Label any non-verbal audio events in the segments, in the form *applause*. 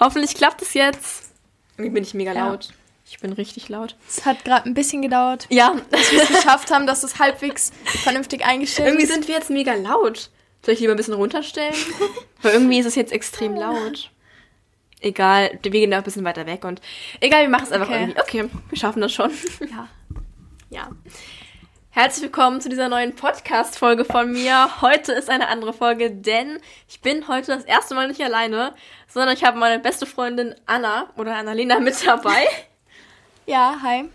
Hoffentlich klappt es jetzt. Irgendwie bin ich mega ja. laut. Ich bin richtig laut. Es hat gerade ein bisschen gedauert. Ja. Dass wir es geschafft haben, dass es halbwegs vernünftig eingestellt ist. Irgendwie sind wir jetzt mega laut. Soll ich lieber ein bisschen runterstellen? Weil irgendwie ist es jetzt extrem laut. Egal, wir gehen da ein bisschen weiter weg und egal, wir machen es einfach okay. irgendwie. Okay, wir schaffen das schon. Ja. ja. Herzlich willkommen zu dieser neuen Podcast-Folge von mir. Heute ist eine andere Folge, denn ich bin heute das erste Mal nicht alleine, sondern ich habe meine beste Freundin Anna oder Annalena mit dabei. *laughs* Ja, hi.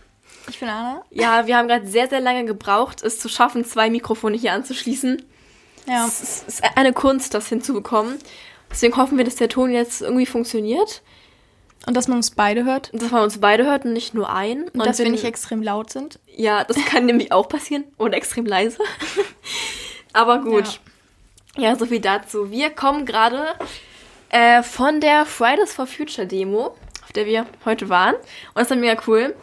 Ich bin Anna. Ja, wir haben gerade sehr, sehr lange gebraucht, es zu schaffen, zwei Mikrofone hier anzuschließen. Ja. Es ist eine Kunst, das hinzubekommen. Deswegen hoffen wir, dass der Ton jetzt irgendwie funktioniert. Und dass man uns beide hört. Dass man uns beide hört und nicht nur einen. Und, und dass wir nicht extrem laut sind. Ja, das kann *laughs* nämlich auch passieren. Oder extrem leise. *laughs* Aber gut. Ja. ja, so viel dazu. Wir kommen gerade äh, von der Fridays for Future Demo der wir heute waren. Und das war mega cool.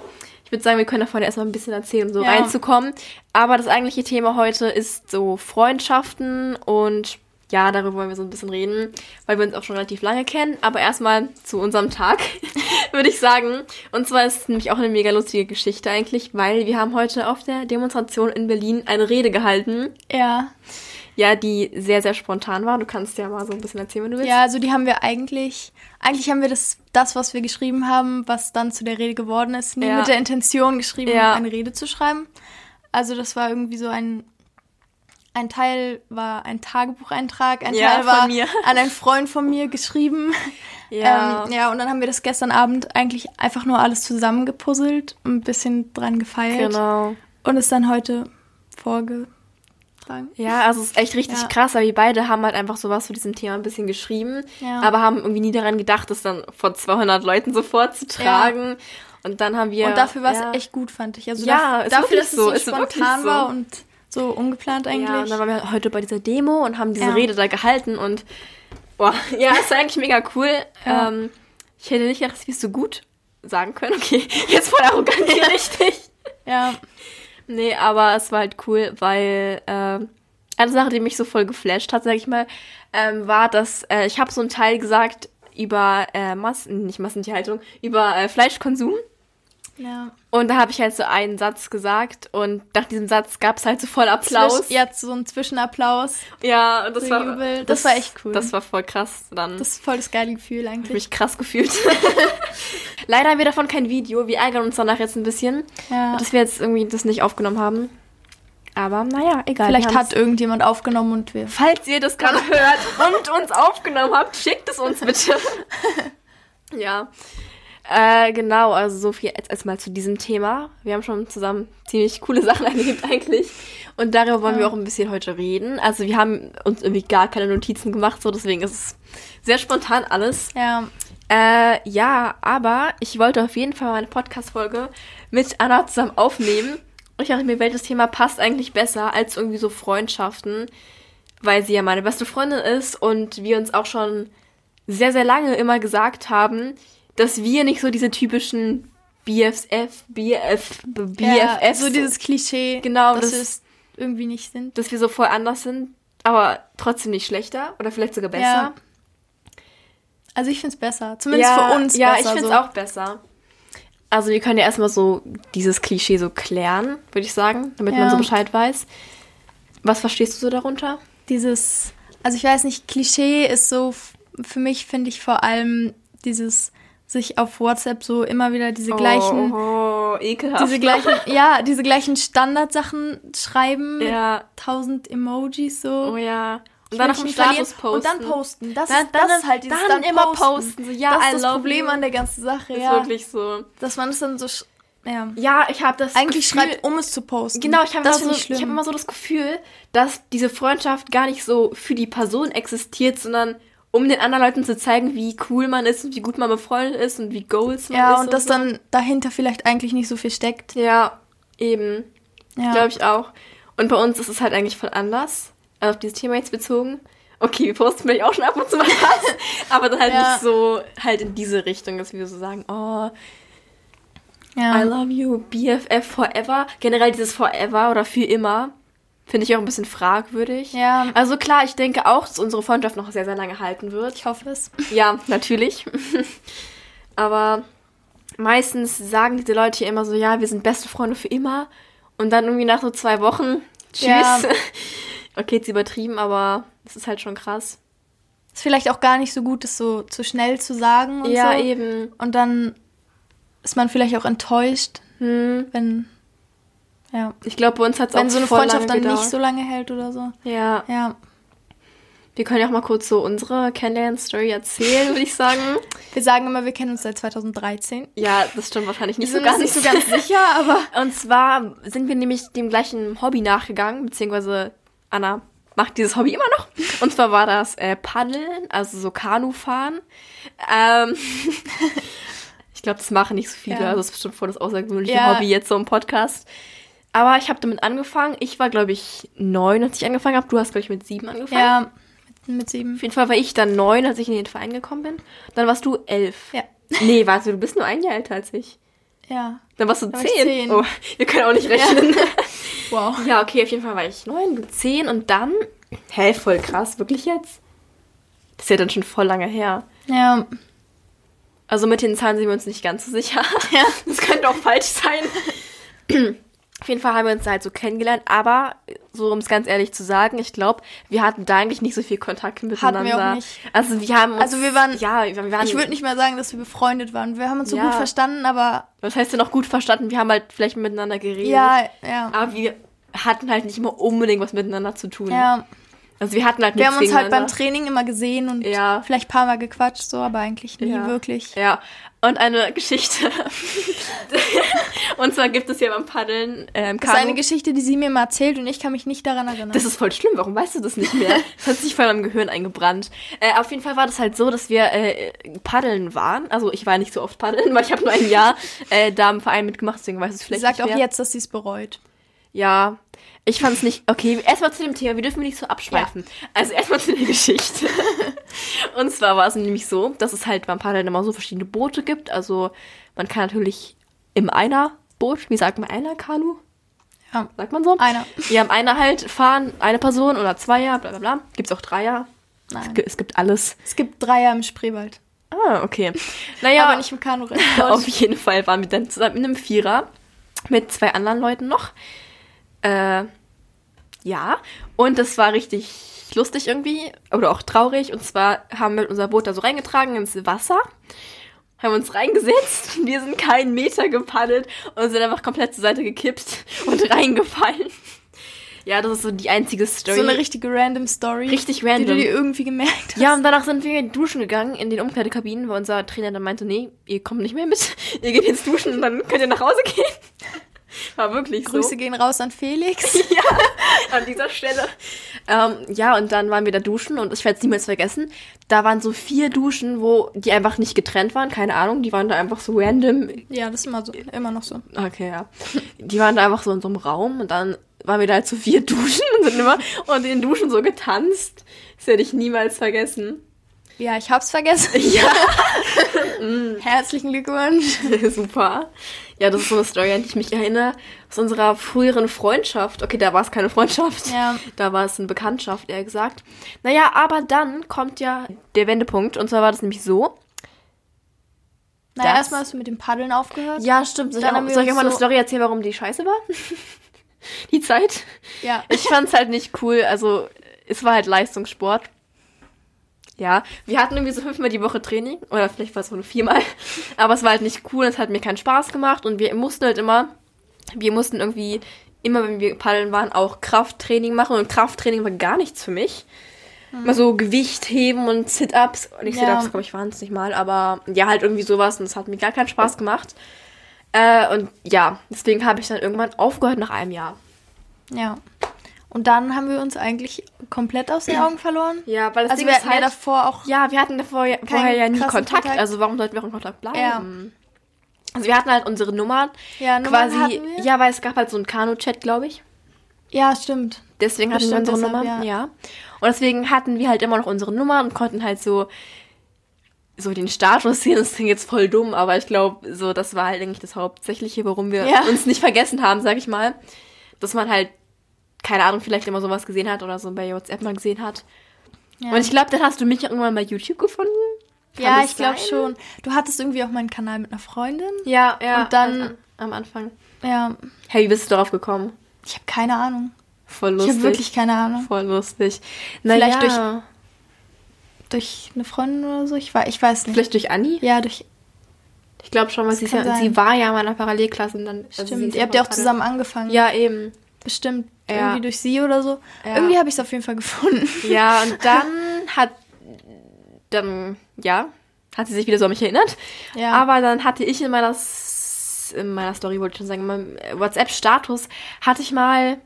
Ich würde sagen, wir können davon erstmal ein bisschen erzählen, um so ja. reinzukommen. Aber das eigentliche Thema heute ist so Freundschaften und ja, darüber wollen wir so ein bisschen reden, weil wir uns auch schon relativ lange kennen. Aber erstmal zu unserem Tag, *laughs* würde ich sagen. Und zwar ist es nämlich auch eine mega lustige Geschichte eigentlich, weil wir haben heute auf der Demonstration in Berlin eine Rede gehalten. Ja. Ja, die sehr, sehr spontan war. Du kannst ja mal so ein bisschen erzählen, wenn du willst. Ja, also die haben wir eigentlich, eigentlich haben wir das, das, was wir geschrieben haben, was dann zu der Rede geworden ist, nie ja. mit der Intention geschrieben, ja. eine Rede zu schreiben. Also das war irgendwie so ein, ein Teil war ein Tagebucheintrag, ein ja, Teil war an einen Freund von mir geschrieben. *laughs* Ja. Ähm, ja, und dann haben wir das gestern Abend eigentlich einfach nur alles zusammengepuzzelt, ein bisschen dran gefeiert. Genau. Und es dann heute vorge tragen. Ja, also es ist echt richtig ja. krass, weil wir beide haben halt einfach sowas zu diesem Thema ein bisschen geschrieben, ja. aber haben irgendwie nie daran gedacht, das dann vor 200 Leuten so vorzutragen. Und dann haben wir. Und dafür war es echt gut, fand ich. Also ja, dafür, dass so, es so spontan war und so ungeplant eigentlich. Ja, und dann waren wir heute bei dieser Demo und haben diese Rede da gehalten und boah, *laughs* ja, ist eigentlich mega cool. Ähm, ich hätte nicht gedacht, dass wir es so gut sagen können. Okay, *laughs* jetzt voll arrogant hier *laughs* richtig. Ja. Nee, aber es war halt cool, weil äh, eine Sache, die mich so voll geflasht hat, sag ich mal, ähm, war, dass äh, ich habe so einen Teil gesagt über äh, Massen, nicht Massentierhaltung, über äh, Fleischkonsum. Ja. Und da habe ich halt so einen Satz gesagt und nach diesem Satz gab es halt so voll Applaus. Zwisch ja, so ein Zwischenapplaus. Ja, und das war das, das, war echt cool. Das war voll krass dann. Das ist voll das geile Gefühl eigentlich. Ich mich krass gefühlt. *laughs* Leider haben wir davon kein Video. Wir ärgern uns danach jetzt ein bisschen, ja. dass wir jetzt irgendwie das nicht aufgenommen haben. Aber naja, egal. Vielleicht hat irgendjemand aufgenommen und wir. Falls ihr das gerade *laughs* hört und uns aufgenommen habt, schickt es uns bitte. *laughs* ja. Äh, genau, also so viel jetzt erstmal zu diesem Thema. Wir haben schon zusammen ziemlich coole Sachen *laughs* erlebt eigentlich. Und darüber wollen ja. wir auch ein bisschen heute reden. Also wir haben uns irgendwie gar keine Notizen gemacht, so deswegen ist es sehr spontan alles. Ja. Äh, ja, aber ich wollte auf jeden Fall meine Podcast-Folge mit Anna zusammen aufnehmen. Und ich dachte mir, welches Thema passt eigentlich besser als irgendwie so Freundschaften, weil sie ja meine beste Freundin ist und wir uns auch schon sehr, sehr lange immer gesagt haben, dass wir nicht so diese typischen BFF, BF, BFF. Ja, so dieses Klischee. Genau, dass das, wir irgendwie nicht sind. Dass wir so voll anders sind, aber trotzdem nicht schlechter oder vielleicht sogar besser. Ja. Also ich finde es besser. Zumindest ja, für uns. Ja, ich finde es so. auch besser. Also wir können ja erstmal so dieses Klischee so klären, würde ich sagen, damit ja. man so Bescheid weiß. Was verstehst du so darunter? Dieses, also ich weiß nicht, Klischee ist so, für mich finde ich vor allem dieses sich auf WhatsApp so immer wieder diese gleichen, oh, oh, ekelhaft. diese gleichen, *laughs* ja, diese gleichen Standardsachen schreiben ja. tausend Emojis so. Oh ja. Und dann noch einen Status posten. Und dann posten. Das, dann, dann, das ist halt dieses dann, dann immer posten. posten. So, ja, das ist das Problem you. an der ganzen Sache. Ist ja. wirklich so. Dass man es dann so ja. ja, ich habe das eigentlich Gefühl, schreibt, um es zu posten. Genau, ich habe so, ich habe immer so das Gefühl, dass diese Freundschaft gar nicht so für die Person existiert, sondern um den anderen Leuten zu zeigen, wie cool man ist und wie gut man befreundet ist und wie Goals man ja, ist. Ja, und, und dass so. dann dahinter vielleicht eigentlich nicht so viel steckt. Ja, eben. Ja. Glaube ich auch. Und bei uns ist es halt eigentlich voll anders. Also auf dieses Thema jetzt bezogen. Okay, wir posten vielleicht auch schon ab und zu mal was. *laughs* aber dann halt ja. nicht so halt in diese Richtung, dass wir so sagen, oh, ja. I love you, BFF forever. Generell dieses forever oder für immer Finde ich auch ein bisschen fragwürdig. Ja. Also klar, ich denke auch, dass unsere Freundschaft noch sehr, sehr lange halten wird. Ich hoffe es. Ja, natürlich. *laughs* Aber meistens sagen diese Leute hier immer so, ja, wir sind beste Freunde für immer. Und dann irgendwie nach so zwei Wochen, tschüss. Ja. *laughs* okay, jetzt übertrieben, aber das ist halt schon krass. Ist vielleicht auch gar nicht so gut, das so zu schnell zu sagen und ja, so. Ja, eben. Und dann ist man vielleicht auch enttäuscht, hm. wenn ja. Ich glaube, bei uns hat es auch Wenn so eine Freundschaft dann gedauert. nicht so lange hält oder so. Ja. Ja. Wir können ja auch mal kurz so unsere Kennenlern-Story erzählen, würde ich sagen. *laughs* Wir sagen immer, wir kennen uns seit 2013. Ja, das stimmt wahrscheinlich nicht wir so ganz. nicht so ganz sicher, aber. *laughs* Und zwar sind wir nämlich dem gleichen Hobby nachgegangen, beziehungsweise Anna macht dieses Hobby immer noch. Und zwar war das äh, Paddeln, also so Kanufahren. Ähm, *laughs* ich glaube, das machen nicht so viele. Ja. Also das ist bestimmt voll das außergewöhnliche ja. Hobby jetzt so im Podcast. Aber ich habe damit angefangen. Ich war, glaube ich, neun, als ich angefangen habe. Du hast, glaube ich, mit sieben angefangen. Ja, mit, mit, sieben. Auf jeden Fall war ich dann neun, als ich in den Verein gekommen bin. Dann warst du elf. Ja. *laughs* Nee, warte, du bist nur ein Jahr älter als ich. Ja. Dann warst du zehn. zehn. Oh, wir können auch nicht rechnen. Ja. *laughs* wow. Ja, okay, auf jeden Fall war ich neun, du zehn und dann. Hä, voll krass, wirklich jetzt? Das ist ja dann schon voll lange her. Ja. Also mit den Zahlen sind wir uns nicht ganz so sicher. Ja. *laughs* Das könnte auch falsch sein. Auf jeden Fall haben wir uns halt so kennengelernt, aber so um es ganz ehrlich zu sagen, ich glaube, wir hatten da eigentlich nicht so viel Kontakt miteinander. Hatten wir auch nicht. Also wir haben uns, Also wir waren ja, wir waren Ich würde nicht mal sagen, dass wir befreundet waren. Wir haben uns so ja. gut verstanden, aber Was heißt denn noch gut verstanden? Wir haben halt vielleicht miteinander geredet. Ja, ja. Aber wir hatten halt nicht immer unbedingt was miteinander zu tun. Ja. Also wir hatten halt Wir haben uns halt beim Training immer gesehen und ja. vielleicht ein paar Mal gequatscht, so, aber eigentlich nie ja. wirklich. Ja. Und eine Geschichte. *laughs* und zwar gibt es ja beim Paddeln ähm, Das ist eine Geschichte, die sie mir mal erzählt und ich kann mich nicht daran erinnern. Das ist voll schlimm. Warum weißt du das nicht mehr? *laughs* Das hat sich voll am Gehirn eingebrannt. Äh, auf jeden Fall war das halt so, dass wir äh, Paddeln waren. Also ich war nicht so oft Paddeln, weil ich habe nur ein Jahr äh, da im Verein mitgemacht, deswegen weiß es vielleicht sie sagt nicht auch jetzt, dass sie es bereut. Ja, ich fand es nicht. Okay, erstmal zu dem Thema. Wir dürfen nicht so abschweifen. Ja. Also erstmal zu der Geschichte. *laughs* und zwar war es nämlich so, dass es halt beim Paddeln immer so verschiedene Boote gibt. Also man kann natürlich im einer Boot, wie sagt man, einer Kanu? Ja. Sagt man so? Einer. Wir haben einer halt fahren, eine Person oder Zweier, bla bla bla. Gibt es auch Dreier? Nein. Es, gibt alles. Es gibt Dreier im Spreewald. Ah, okay. Naja. Aber nicht im Kanu. *laughs* auf jeden Fall waren wir dann zusammen in einem Vierer mit zwei anderen Leuten noch. Äh, ja, und das war richtig lustig irgendwie oder auch traurig. Und zwar haben wir unser Boot da so reingetragen ins Wasser, haben uns reingesetzt, *laughs* wir sind keinen Meter gepaddelt und sind einfach komplett zur Seite gekippt *laughs* und reingefallen. Ja, das ist so die einzige Story. So eine richtige random Story. Richtig random. Die du dir irgendwie gemerkt hast. Ja, und danach sind wir duschen gegangen in den Umkleidekabinen, weil unser Trainer dann meinte, nee, ihr kommt nicht mehr mit. *laughs* Ihr geht jetzt duschen und dann könnt ihr nach Hause gehen. *laughs* War wirklich Grüße so. Grüße gehen raus an Felix. *laughs* ja, an dieser Stelle. Ähm, ja, und dann waren wir da duschen und ich werde es niemals vergessen. Da waren so vier Duschen, wo die einfach nicht getrennt waren, keine Ahnung, die waren da einfach so random. Ja, das ist immer so, immer noch so. Okay, ja. Die waren da einfach so in so einem Raum und dann waren wir da halt so vier *laughs* Duschen und sind immer und in den Duschen so getanzt. Das werde ich niemals vergessen. Ja, ich hab's vergessen. Ja. Herzlichen Glückwunsch. Super. Ja, das ist so eine Story, an die ich mich erinnere. Aus unserer früheren Freundschaft. Okay, da war es keine Freundschaft. Ja. Da war es eine Bekanntschaft, eher gesagt. Naja, aber dann kommt ja der Wendepunkt. Und zwar war das nämlich so. Naja, erstmal hast du mit dem Paddeln aufgehört. Ja, stimmt. Soll, dann ich, auch, soll ich auch mal so eine Story erzählen, warum die scheiße war? *laughs* die Zeit? Ja. Ich fand's halt nicht cool. Also, es war halt Leistungssport. Ja, wir hatten irgendwie so fünfmal die Woche Training oder vielleicht war es nur viermal, aber es war halt nicht cool, es hat mir keinen Spaß gemacht und wir mussten halt immer, wir mussten irgendwie immer, wenn wir paddeln waren, auch Krafttraining machen und Krafttraining war gar nichts für mich. Mhm. Mal so Gewicht heben und Sit-Ups, nicht ja. Sit-Ups, glaube ich, waren es nicht mal, aber ja, halt irgendwie sowas und es hat mir gar keinen Spaß gemacht. Äh, und ja, deswegen habe ich dann irgendwann aufgehört nach einem Jahr. Ja. Und dann haben wir uns eigentlich komplett aus den *clears throat* Augen verloren. Ja, weil das also Ding wir ist hatten halt, ja davor auch. Ja, wir hatten davor ja, vorher ja nie Kontakt, Kontakt, Also warum sollten wir auch in Kontakt bleiben? Ja. Also wir hatten halt unsere Nummern. Ja, Nummern quasi. hatten wir. Ja, weil es gab halt so einen Kanu-Chat, glaube ich. Ja, stimmt. Deswegen hatten wir unsere deshalb, Nummern. ja. Ja. Und deswegen hatten wir halt immer noch unsere Nummern und konnten halt so so den Status sehen. Das klingt jetzt voll dumm, aber ich glaube, so das war halt eigentlich das Hauptsächliche, warum wir Ja. uns nicht vergessen haben, sag ich mal, dass man halt keine Ahnung, vielleicht immer sowas gesehen hat oder so bei WhatsApp mal gesehen hat. Ja. Und ich glaube, dann hast du mich irgendwann bei YouTube gefunden. Kann ja, ich glaube schon. Du hattest irgendwie auch meinen Kanal mit einer Freundin. Ja, ja. Und dann am Anfang. Ja. Hey, wie bist du darauf gekommen? Ich habe keine Ahnung. Voll lustig. Ich habe wirklich keine Ahnung. Voll lustig. Na Vielleicht ja. durch durch eine Freundin oder so. Ich, war, ich weiß nicht. Vielleicht durch Anni? Ja, durch. Ich glaube schon, weil sie, ja, sie war ja in meiner Parallelklasse und dann. Also Stimmt. Ihr habt ja auch zusammen angefangen. Ja, eben. Bestimmt. Ja. Irgendwie durch sie oder so. Ja. Irgendwie habe ich es auf jeden Fall gefunden. Ja, *laughs* und dann hat. Dann, ja, hat sie sich wieder so an mich erinnert. Ja. Aber dann hatte ich in meiner, in meiner Story, wollte ich schon sagen, in meinem WhatsApp-Status, hatte ich mal.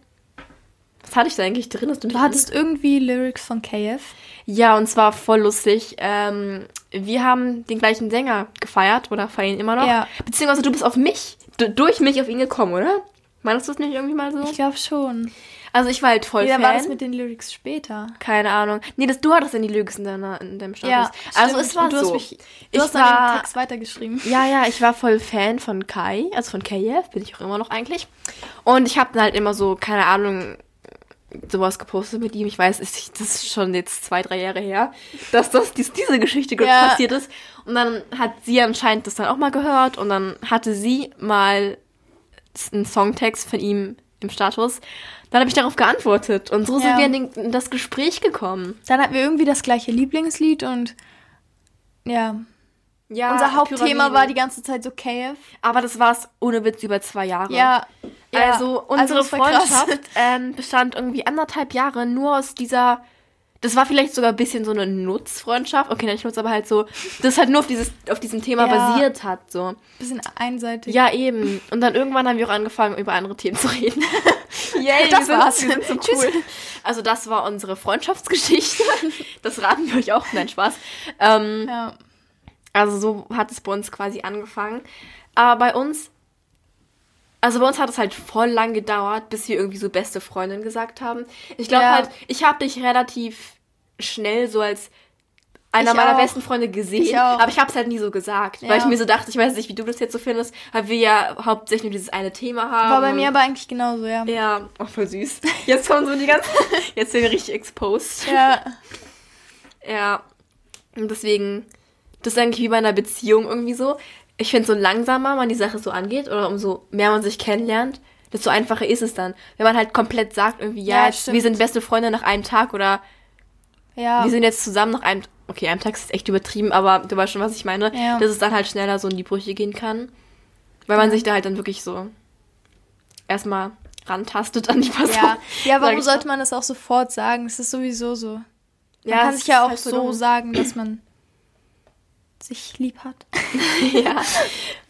Was hatte ich da eigentlich drin? du, du hattest irgendwie Lyrics von KF. Ja, und zwar voll lustig. Ähm, wir haben den gleichen Sänger gefeiert oder feiern immer noch. Ja. Beziehungsweise du bist auf mich, durch mich auf ihn gekommen, oder? Meinst du es nicht irgendwie mal so? Ich glaube schon. Also ich war halt voll Wie Fan. war das mit den Lyrics später? Keine Ahnung. Nee, das, du hattest in die Lyrics in, deiner, in deinem Status. Ja, also es war du so. Hast mich, du ich hast war, den Text weitergeschrieben. Ja, ja, ich war voll Fan von Kai, also von KF, bin ich auch immer noch eigentlich. Und ich habe dann halt immer so, keine Ahnung, sowas gepostet mit ihm. Ich weiß, das ist schon jetzt zwei, drei Jahre her, dass das dies, diese Geschichte ja. passiert ist. Und dann hat sie anscheinend das dann auch mal gehört und dann hatte sie mal einen Songtext von ihm im Status. Dann habe ich darauf geantwortet und so ja. sind wir in, das Gespräch gekommen. Dann hatten wir irgendwie das gleiche Lieblingslied und ja. Ja, Unser Hauptthema Pyramide. war die ganze Zeit so KF. Aber das war es ohne Witz über zwei Jahre. Ja. ja also unsere also Freundschaft ähm, bestand irgendwie anderthalb Jahre nur aus dieser. Das war vielleicht sogar ein bisschen so eine Nutzfreundschaft. Okay, nicht Nutz, aber halt so, das halt nur auf, dieses, auf diesem Thema ja. basiert hat. So. Bisschen einseitig. Ja, eben. Und dann irgendwann haben wir auch angefangen, über andere Themen zu reden. *laughs* Yay, *laughs* das war's. Sind so cool. Also das war unsere Freundschaftsgeschichte. *laughs* Das raten wir euch auch. Nein, Spaß. Ähm, ja. Also so hat es bei uns quasi angefangen. Aber bei uns, also bei uns hat es halt voll lang gedauert, bis wir irgendwie so beste Freundin gesagt haben. Ich glaube ja. halt, ich habe dich relativ schnell so als einer ich meiner auch. besten Freunde gesehen, ich aber ich habe es halt nie so gesagt, ja. weil ich mir so dachte, ich weiß nicht, wie du das jetzt so findest, weil wir ja hauptsächlich nur dieses eine Thema haben. War bei mir aber eigentlich genauso, ja. Ja, auch voll süß. *laughs* Jetzt kommen so die ganzen, jetzt sind wir richtig exposed. Ja. *laughs* Ja. Und deswegen das ist eigentlich wie bei einer Beziehung irgendwie so. Ich finde, so langsamer man die Sache so angeht oder umso mehr man sich kennenlernt, desto einfacher ist es dann. Wenn man halt komplett sagt, irgendwie, ja, ja wir sind beste Freunde nach einem Tag oder ja. wir sind jetzt zusammen nach einem, okay, einem Tag ist echt übertrieben, aber du weißt schon, was ich meine, ja. dass es dann halt schneller so in die Brüche gehen kann. Weil man sich da halt dann wirklich so erstmal rantastet an die Person. Ja, ja *laughs* warum sollte man das auch sofort sagen? Es ist sowieso so. Man ja, kann sich ja auch halt so, so sagen, dass man sich lieb hat. *laughs* ja. Nein,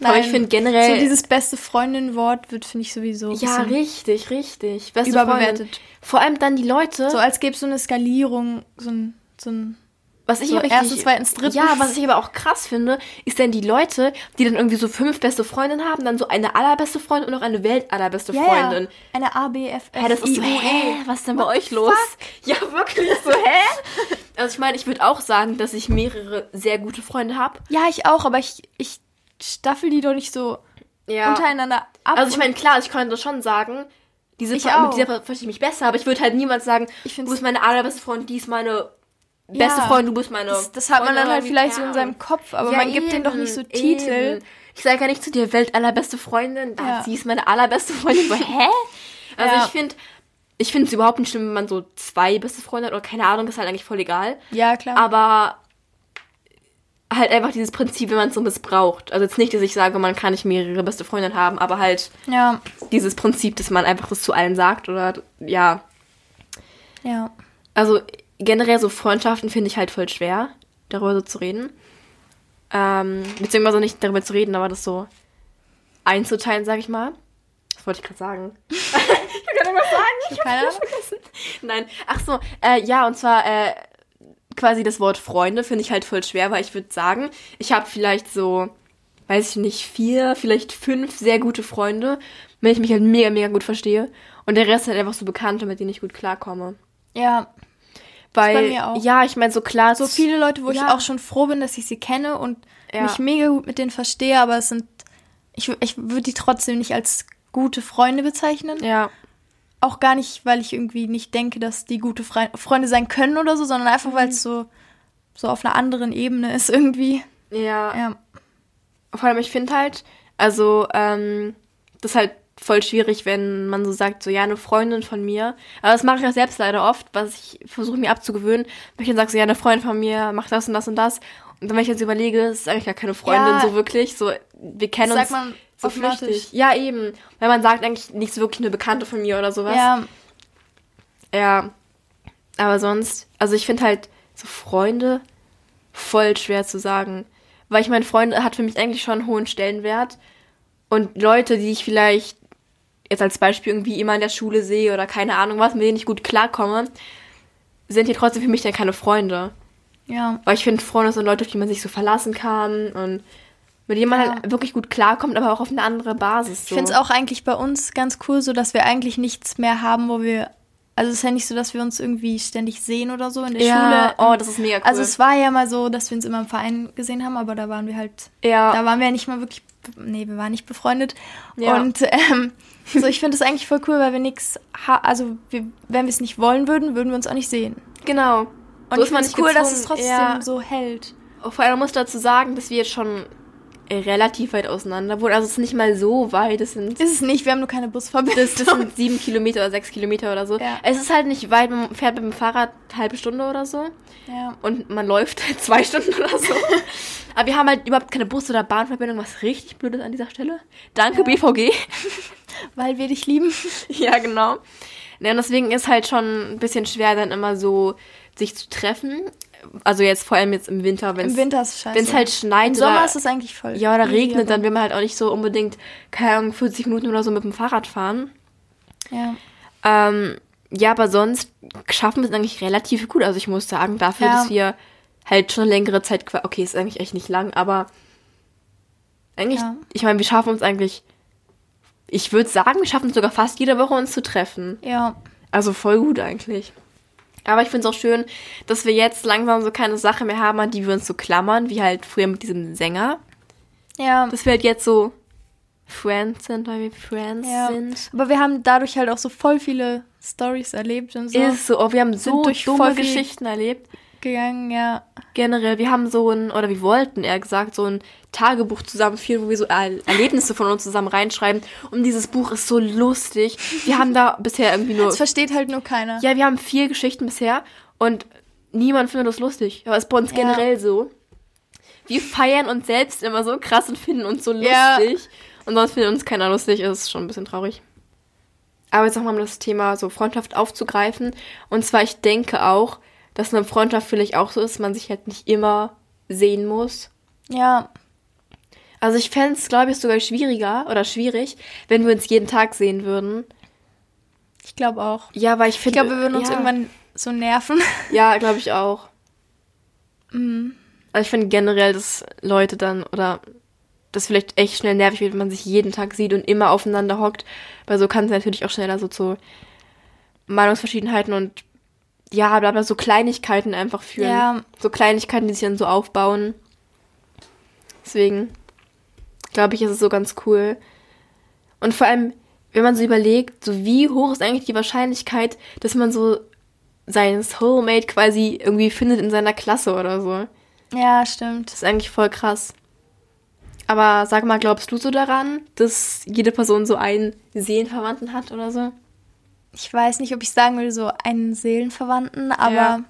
*laughs* aber ich finde generell. So dieses beste Freundin-Wort wird, finde ich sowieso. Ja, richtig, richtig. Beste überbewertet. Freundin. Vor allem dann die Leute. So als gäbe es so eine Skalierung, so ein. So ein was ich so richtig, erstens, zweitens, drittens. Ja, was ich aber auch krass finde, ist dann die Leute, die dann irgendwie so fünf beste Freundinnen haben, dann so eine allerbeste Freundin und noch eine Weltallerbeste yeah, Freundin. Eine A, B, F, F, ja, das ist so, hä, was ist denn bei euch los? Fuck? Ja, wirklich so, hä? *laughs* Also ich meine, ich würde auch sagen, dass ich mehrere sehr gute Freunde habe. Ja, ich auch, aber ich, ich staffel die doch nicht so ja. untereinander ab. Also ich meine, klar, ich könnte schon sagen, diese ich auch. mit dieser verstehe ich mich besser, aber ich würde halt niemals sagen, ich du bist meine allerbeste Freundin, die ist meine beste ja, Freundin, du bist meine. Das, das hat man dann halt vielleicht so in seinem Kopf, aber ja, man gibt denen doch nicht so Titel. Eben. Ich sage ja nicht zu dir Welt allerbeste Freundin, sie ist meine allerbeste Freundin. *laughs* Hä? Also ich finde, ich finde es überhaupt nicht schlimm, wenn man so zwei beste Freunde hat oder keine Ahnung, ist halt eigentlich voll egal. Ja, klar. Aber halt einfach dieses Prinzip, wenn man es so missbraucht. Also jetzt nicht, dass ich sage, man kann nicht mehrere beste Freundinnen haben, aber halt ja. dieses Prinzip, dass man einfach das zu allen sagt oder ja. Ja. Also generell so Freundschaften finde ich halt voll schwer, darüber so zu reden. Ähm, beziehungsweise nicht darüber zu reden, aber das so einzuteilen, sag ich mal. Wollte ich gerade sagen. *laughs* ich kann irgendwas sagen. Ich habe vergessen. Nein. Ach so, äh, ja, und zwar äh, quasi das Wort Freunde finde ich halt voll schwer, weil ich würde sagen, ich habe vielleicht so, weiß ich nicht, vier, vielleicht fünf sehr gute Freunde, wenn ich mich halt mega, mega gut verstehe. Und der Rest halt einfach so Bekannte, mit denen ich gut klarkomme. Ja, weil, bei mir auch. ja, ich meine, so klar. So viele Leute, wo ja. ich auch schon froh bin, dass ich sie kenne und ja. mich mega gut mit denen verstehe, aber es sind, ich, ich würde die trotzdem nicht als gute Freunde bezeichnen. Ja. auch gar nicht, weil ich irgendwie nicht denke, dass die gute Fre Freunde sein können oder so, sondern einfach, weil es so, so auf einer anderen Ebene ist irgendwie. Ja. ja. Vor allem, ich finde halt, also, ähm, das ist halt voll schwierig, wenn man so sagt, so ja, eine Freundin von mir. Aber das mache ich auch selbst leider oft, was ich versuche mir abzugewöhnen. Wenn ich dann sage, so ja, eine Freundin von mir macht das und das und das. Und dann, wenn ich jetzt überlege, ist eigentlich gar keine Freundin ja, so wirklich. So, wir kennen uns man so flüchtig. Ja, eben. Weil man sagt eigentlich nicht so wirklich eine Bekannte von mir oder sowas. Ja. Ja. Aber sonst, also ich finde halt so Freunde voll schwer zu sagen. Weil ich meine, Freunde hat für mich eigentlich schon einen hohen Stellenwert. Und Leute, die ich vielleicht jetzt als Beispiel irgendwie immer in der Schule sehe oder keine Ahnung was, mit denen ich gut klarkomme, sind hier trotzdem für mich dann keine Freunde. Ja. Weil ich finde, Freunde sind Leute, auf die man sich so verlassen kann und mit denen man ja. halt wirklich gut klarkommt, aber auch auf eine andere Basis. So. Ich finde es auch eigentlich bei uns ganz cool, so dass wir eigentlich nichts mehr haben, wo wir. Also es ist ja nicht so, dass wir uns irgendwie ständig sehen oder so in der ja. Schule. Oh, das ist mega cool. Also es war ja mal so, dass wir uns immer im Verein gesehen haben, aber da waren wir halt. Ja. Da waren wir ja nicht mal wirklich. Nee, wir waren nicht befreundet. Ja. Und ähm, *laughs* so, ich finde es eigentlich voll cool, weil wir nichts. Also, wir, wenn wir es nicht wollen würden, würden wir uns auch nicht sehen. Genau. Und so ich finde es cool, gezwungen. dass es trotzdem ja. so hält. Vor allem muss dazu sagen, dass wir jetzt schon relativ weit auseinander wohnen. Also es ist nicht mal so weit. Es sind, ist es nicht, wir haben nur keine Busverbindung. Das, das sind *laughs* sieben Kilometer oder sechs Kilometer oder so. Ja. Es ist halt nicht weit, man fährt mit dem Fahrrad eine halbe Stunde oder so. Ja. Und man läuft zwei Stunden oder so. *laughs* Aber wir haben halt überhaupt keine Bus- oder Bahnverbindung, was richtig blöd ist an dieser Stelle. Danke, ja. BVG. *laughs* Weil wir dich lieben. ja, genau. Ja, und deswegen ist halt schon ein bisschen schwer, dann immer so sich zu treffen. Also jetzt vor allem jetzt im Winter, wenn Im Winter ist scheiße. Wenn es halt schneit. Im Sommer oder, ist es eigentlich voll. Ja, oder regnet, dann will man halt auch nicht so unbedingt, keine Ahnung, 40 Minuten oder so mit dem Fahrrad fahren. Ja. Ähm, ja, aber sonst schaffen wir es eigentlich relativ gut. Also ich muss sagen, dafür, ja. dass wir halt schon eine längere Zeit, okay, ist eigentlich echt nicht lang, aber eigentlich, ja. ich meine, wir schaffen uns eigentlich, ich würde sagen, wir schaffen es sogar fast jede Woche uns zu treffen. Ja. Also voll gut eigentlich. Aber ich finde es auch schön, dass wir jetzt langsam so keine Sache mehr haben, an die wir uns so klammern, wie halt früher mit diesem Sänger. Ja. Dass wir halt jetzt so Friends sind, weil wir Friends ja. sind. Aber wir haben dadurch halt auch so voll viele Stories erlebt und so. Ist so, oh, wir haben so durch dumme Geschichten erlebt gegangen, ja. Generell, wir haben so ein, oder wir wollten eher gesagt, so ein Tagebuch zusammenführen, wo wir so Erlebnisse von uns zusammen reinschreiben. Und dieses Buch ist so lustig. Wir haben da *laughs* bisher irgendwie nur. Das versteht halt nur keiner. Ja, wir haben vier Geschichten bisher und niemand findet das lustig. Aber es ist bei uns ja. generell so. Wir feiern uns selbst immer so krass und finden uns so lustig. Ja. Und sonst findet uns keiner lustig. Das ist schon ein bisschen traurig. Aber jetzt nochmal um das Thema so Freundschaft aufzugreifen. Und zwar, ich denke auch, dass eine Freundschaft vielleicht auch so ist, man sich halt nicht immer sehen muss. Ja. Also ich fände es, glaube ich, sogar schwieriger oder schwierig, wenn wir uns jeden Tag sehen würden. Ich glaube auch. Ja, weil ich finde. Ich glaube, wir würden uns ja. irgendwann so nerven. *laughs* Ja, glaube ich auch. Mhm. Also ich finde generell, dass Leute dann oder das vielleicht echt schnell nervig wird, wenn man sich jeden Tag sieht und immer aufeinander hockt, weil so kann es natürlich auch schneller so zu Meinungsverschiedenheiten und ja, bla bla, so Kleinigkeiten einfach führen. Ja. So Kleinigkeiten, die sich dann so aufbauen. Deswegen glaube ich, ist es so ganz cool. Und vor allem, wenn man so überlegt, so wie hoch ist eigentlich die Wahrscheinlichkeit, dass man so seinen Soulmate quasi irgendwie findet in seiner Klasse oder so. Ja, stimmt. Das ist eigentlich voll krass. Aber sag mal, glaubst du so daran, dass jede Person so einen Seelenverwandten hat oder so? Ich weiß nicht, ob ich sagen würde, so einen Seelenverwandten, aber ja.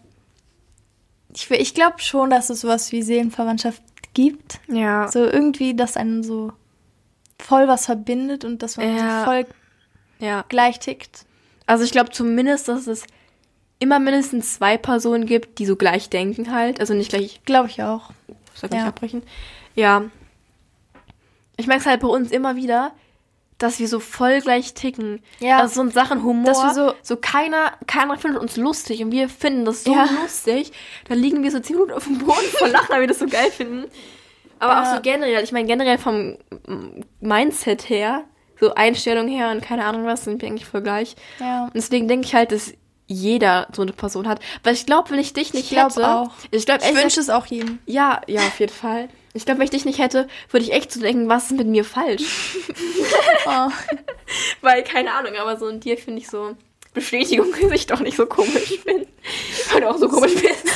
ich, ich glaube schon, dass es sowas wie Seelenverwandtschaft gibt. Ja. So irgendwie, dass einen so voll was verbindet und dass man ja. so voll ja. gleich tickt. Also ich glaube zumindest, dass es immer mindestens zwei Personen gibt, die so gleich denken halt. Also nicht gleich. Glaube ich auch. Soll ich ja. abbrechen? Ja. Ich merke es halt bei uns immer wieder, dass wir so voll gleich ticken. Ja. Also so in Sachen Humor. Dass wir so, so keiner, keiner findet uns lustig und wir finden das so ja. lustig. Dann liegen wir so zehn Minuten auf dem Boden vor Lachen, weil wir das so geil finden. Aber ja. auch so generell, ich meine generell vom Mindset her, so Einstellung her und keine Ahnung was, sind wir eigentlich voll gleich. Ja. Und deswegen denke ich halt, dass jeder so eine Person hat. Weil ich glaube, wenn ich dich nicht ich hätte. Auch. Ich glaube, ich wünsche es auch jedem. Ja, ja, auf jeden Fall. Ich glaube, wenn ich dich nicht hätte, würde ich echt so denken, was ist mit mir falsch? oh. *laughs* *laughs* Weil, keine Ahnung, aber so in dir finde ich so Bestätigung, *laughs* dass ich doch nicht so komisch bin. Weil du auch so komisch bist.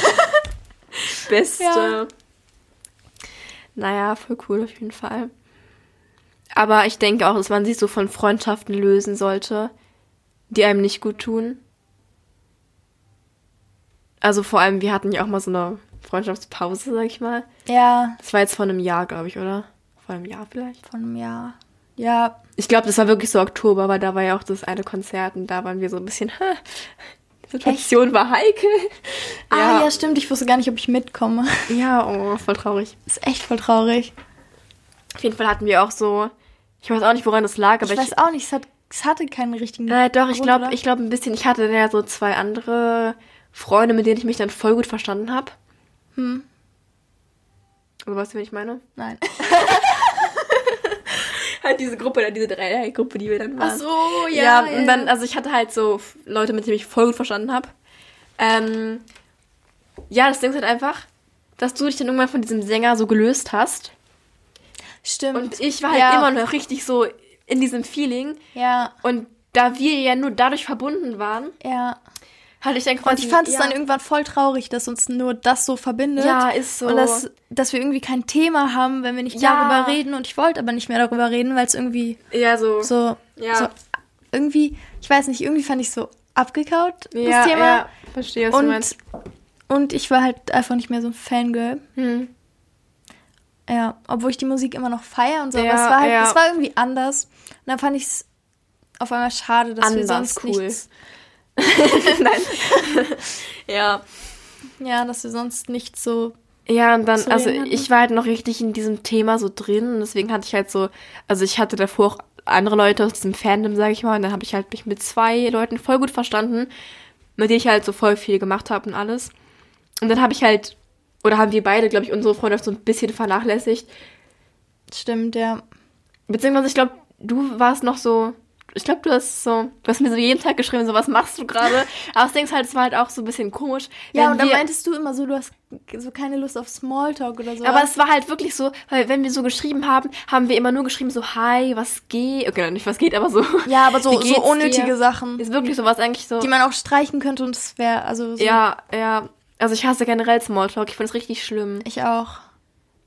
Beste. Ja. Naja, voll cool auf jeden Fall. Aber ich denke auch, dass man sich so von Freundschaften lösen sollte, die einem nicht gut tun. Also vor allem, wir hatten ja auch mal so eine Freundschaftspause, sag ich mal. Ja. Das war jetzt vor einem Jahr, glaube ich, oder? Vor einem Jahr vielleicht? Vor einem Jahr. Ja. Ich glaube, das war wirklich so Oktober, weil da war ja auch das eine Konzert und da waren wir so ein bisschen, *laughs* die Situation Echt? war heikel. Ah, ja. ja, stimmt. Ich wusste gar nicht, ob ich mitkomme. Ja, oh, voll traurig. Ist echt voll traurig. Auf jeden Fall hatten wir auch so, ich weiß auch nicht, woran das lag, aber ich weiß ich, auch nicht, es, hat, es hatte keinen richtigen. Äh, doch, Grund, ich glaube, ich glaube ein bisschen. Ich hatte ja so zwei andere Freunde, mit denen ich mich dann voll gut verstanden habe. Hm. Also weißt du, wen ich meine? Nein. *laughs* halt diese Gruppe, diese Dreiergruppe, die wir dann waren. Ach so, ja. Ja, ja. und dann, also ich hatte halt so Leute, mit denen ich voll gut verstanden habe. Ähm, ja, das Ding ist halt einfach, dass du dich dann irgendwann von diesem Sänger so gelöst hast. Stimmt. Und ich war halt ja. immer noch richtig so in diesem Feeling. Ja. Und da wir ja nur dadurch verbunden waren, ja. Halt ich denke, und ich fand ja. es dann irgendwann voll traurig, dass uns nur das so verbindet. Ja, ist so. Und dass, dass wir irgendwie kein Thema haben, wenn wir nicht ja. darüber reden. Und ich wollte aber nicht mehr darüber reden, weil es irgendwie ja, so. So, ja. so irgendwie, ich weiß nicht, irgendwie fand ich so abgekaut, ja, das Thema. Ja, verstehe, was und, du meinst. Und ich war halt einfach nicht mehr so ein Fangirl. Hm. Ja, obwohl ich die Musik immer noch feiere und so, ja, aber es war halt, es war irgendwie anders. Und dann fand ich es auf einmal schade, dass anders wir sonst cool. nichts *laughs* Nein. ja. Ja, dass wir sonst nicht so. Ja, und dann, also ich war halt noch richtig in diesem Thema so drin und deswegen hatte ich halt so, also ich hatte davor auch andere Leute aus diesem Fandom, sag ich mal, und dann habe ich halt mich mit zwei Leuten voll gut verstanden, mit denen ich halt so voll viel gemacht habe und alles. Und dann habe ich halt, oder haben wir beide, glaube ich, unsere Freundschaft so ein bisschen vernachlässigt. Stimmt, ja. Beziehungsweise ich glaube, du warst noch so, ich glaube, du hast so, du hast mir so jeden Tag geschrieben, so was machst du gerade? *laughs* Aber ich denke halt, es war halt auch so ein bisschen komisch. Ja, und dann meintest du immer so, du hast so keine Lust auf Smalltalk oder so. Aber es war halt wirklich so, weil wenn wir so geschrieben haben, haben wir immer nur geschrieben so, hi, was geht? Okay, nicht was geht, aber so. Ja, aber so, *laughs* so unnötige dir? Sachen. Ist wirklich so was eigentlich so. Die man auch streichen könnte und es wäre, also so. Ja, ja. Also ich hasse generell Smalltalk, ich finde es richtig schlimm. Ich auch.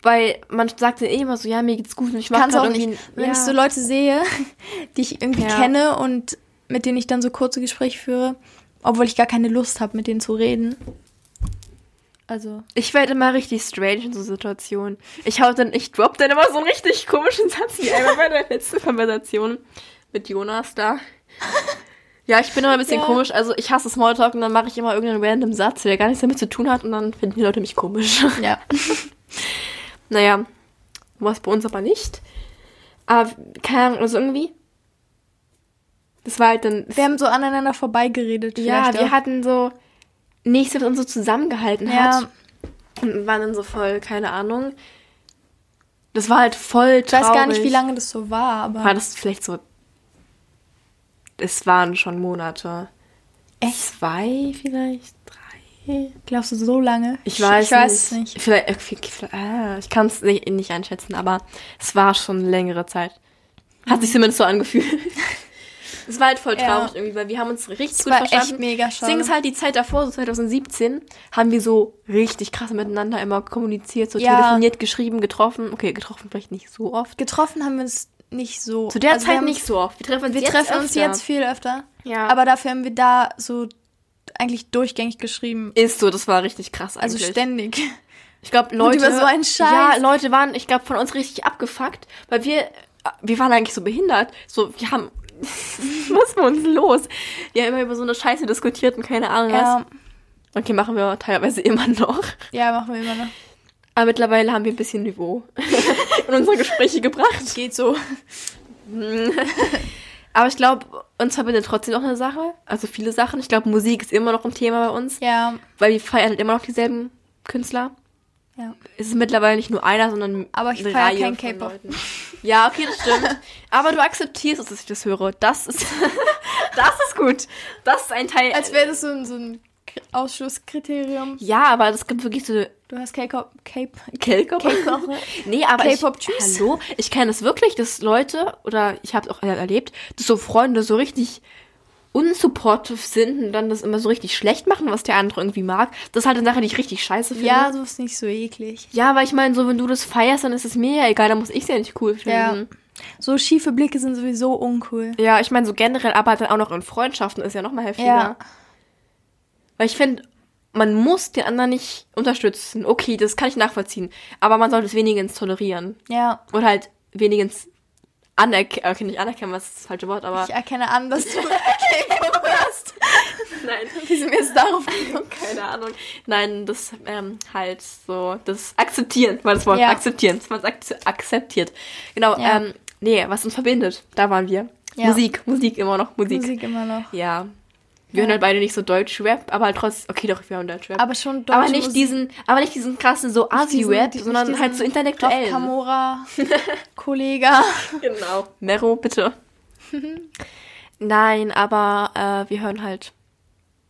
Weil man sagt ja eh immer so, ja, mir geht's gut und ich mache auch. Nicht. Wenn ja. ich so Leute sehe, *laughs* die ich irgendwie ja. kenne und mit denen ich dann so kurze Gespräche führe, obwohl ich gar keine Lust habe, mit denen zu reden. Also. Ich werde immer richtig strange in so Situationen. Ich hau dann, ich drop dann immer so einen richtig komischen Satz wie einmal bei der letzten Konversation mit Jonas da. *laughs* Ja, ich bin immer ein bisschen ja. komisch. Also ich hasse Smalltalk und dann mache ich immer irgendeinen random Satz, der gar nichts damit zu tun hat und dann finden die Leute mich komisch. Ja. *laughs* Naja, war es bei uns aber nicht. Aber keine Ahnung, also irgendwie. Das war halt dann. Wir haben so aneinander vorbeigeredet. Ja, wir auch. hatten so nichts, was uns so zusammengehalten ja. hat. Und waren dann so voll, keine Ahnung. Das war halt voll traurig. Ich weiß gar nicht, wie lange das so war, aber. War das vielleicht so. Es waren schon Monate. Echt? Zwei vielleicht? *laughs* Glaubst du so lange? Ich weiß, ich weiß nicht. nicht. Vielleicht, äh, ich kann es nicht, nicht, einschätzen, aber es war schon längere Zeit. Hat sich zumindest so angefühlt. *laughs* Es war halt voll traurig ja. irgendwie, weil wir haben uns richtig das gut war verstanden. Echt mega schade. Ding ist halt die Zeit davor, so 2017, haben wir so richtig krass miteinander immer kommuniziert, so ja. telefoniert, geschrieben, getroffen. Okay, getroffen vielleicht nicht so oft. Getroffen haben wir uns nicht so. Zu der also Zeit nicht so oft. Wir treffen uns, wir jetzt, treffen uns jetzt viel öfter. Ja. Aber dafür haben wir da so eigentlich durchgängig geschrieben. Ist so, das war richtig krass also eigentlich. Also ständig. Ich glaube, Leute. Und über so einen Scheiß. Ja, Leute waren, ich glaube, von uns richtig abgefuckt, weil wir, wir waren eigentlich so behindert. So, wir haben, *laughs* was war uns los? Wir haben immer über so eine Scheiße diskutiert und keine Ahnung ja. was. Okay, machen wir teilweise immer noch. Ja, machen wir immer noch. Aber mittlerweile haben wir ein bisschen Niveau *laughs* in unsere Gespräche gebracht. Geht so. *laughs* Aber ich glaube, uns verbindet trotzdem noch eine Sache. Also viele Sachen. Ich glaube, Musik ist immer noch ein Thema bei uns. Ja. Weil wir feiern halt immer noch dieselben Künstler. Ja. Es ist mittlerweile nicht nur einer, sondern Aber ich feiere kein K-Pop. Ja, okay, das stimmt. Aber du akzeptierst es, dass ich das höre. Das ist, *laughs* das ist gut. Das ist ein Teil. Als wäre das so ein, so ein Ausschlusskriterium. Ja, aber das gibt wirklich so. Du hast K-Pop. K-Pop? *laughs* nee, aber K-Pop tschüss. Hallo? Ich kenne es das wirklich, dass Leute, oder ich habe es auch erlebt, dass so Freunde so richtig unsupportive sind und dann das immer so richtig schlecht machen, was der andere irgendwie mag. Das ist halt eine Sache, die ich richtig scheiße finde. Ja, so ist nicht so eklig. Ja, weil ich meine, so wenn du das feierst, dann ist es mir ja egal, dann muss ich es ja nicht cool finden. Ja. So schiefe Blicke sind sowieso uncool. Ja, ich meine, so generell, aber dann auch noch in Freundschaften ist ja noch mal heftiger. Ja. Weil ich finde, man muss den anderen nicht unterstützen. Okay, das kann ich nachvollziehen. Aber man sollte es wenigstens tolerieren. Ja. Oder halt wenigstens anerkennen, okay, nicht anerkennen, was ist das falsche Wort, aber. Ich erkenne an, dass du *laughs* K-Pop hörst. Nein. Wie sind wir jetzt darauf gekommen? Keine Ahnung. Nein, das ähm, halt so, das akzeptieren, war das Wort, ja. akzeptieren, dass man es akzeptiert. Genau, ja. ähm, nee, was uns verbindet, da waren wir. Ja. Musik, Musik immer noch, Musik. Musik immer noch. Ja. Wir hören halt beide nicht so Deutsch-Rap, aber halt trotzdem, okay, doch, wir hören Deutsch-Rap. Aber schon Deutsch. Aber nicht Musik. diesen, aber nicht diesen krassen so Asi-Rap, sondern halt so intellektuell. Kamora, *laughs* Kollega. Genau. Mero, bitte. *laughs* Nein, aber äh, wir hören halt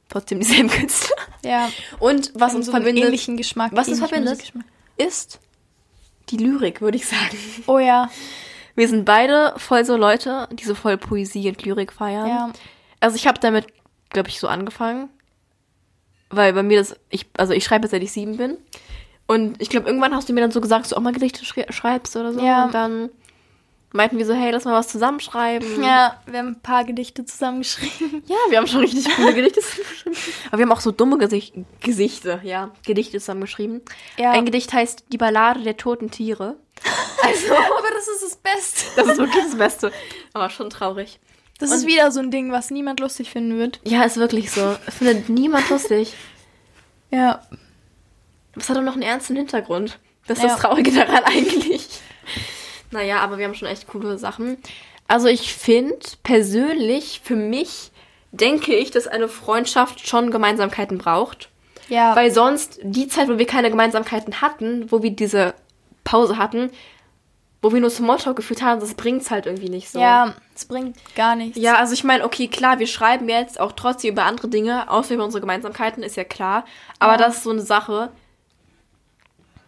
trotzdem dieselben Künstler. Ja. Und was uns so verbindet, ähnlichen Geschmack, was uns verbindet, ist die Lyrik, würde ich sagen. Oh ja. Wir sind beide voll so Leute, die so voll Poesie und Lyrik feiern. Ja. Also ich habe damit glaube ich, so angefangen. Weil bei mir das, ich, also ich schreibe seit ich sieben bin. Und ich glaube, irgendwann hast du mir dann so gesagt, dass du auch mal Gedichte schreibst oder so. Ja. Und dann meinten wir so, hey, lass mal was zusammenschreiben. *laughs* Ja, wir haben ein paar Gedichte zusammengeschrieben. Ja, wir haben schon richtig coole Gedichte zusammengeschrieben. *laughs* Aber wir haben auch so dumme Gesicht Gesichter, ja, Gedichte zusammengeschrieben. Ja. Ein Gedicht heißt Die Ballade der toten Tiere. *laughs* Also, aber das ist das Beste. Das ist wirklich das Beste. Aber schon traurig. Das und ist wieder so ein Ding, was niemand lustig finden wird. Ja, ist wirklich so. Findet niemand lustig. *laughs* Ja. Was hat doch noch einen ernsten Hintergrund? Das ist ja. das Traurige daran *laughs* eigentlich. Naja, aber wir haben schon echt coole Sachen. Also ich finde persönlich, für mich, denke ich, dass eine Freundschaft schon Gemeinsamkeiten braucht. Ja. Weil sonst die Zeit, wo wir keine Gemeinsamkeiten hatten, wo wir diese Pause hatten, wo wir nur Smalltalk gefühlt haben, das bringt's halt irgendwie nicht so. Ja, es bringt gar nichts. Ja, also ich meine, okay, klar, wir schreiben jetzt auch trotzdem über andere Dinge, außer über unsere Gemeinsamkeiten, ist ja klar. Aber ja. das ist so eine Sache,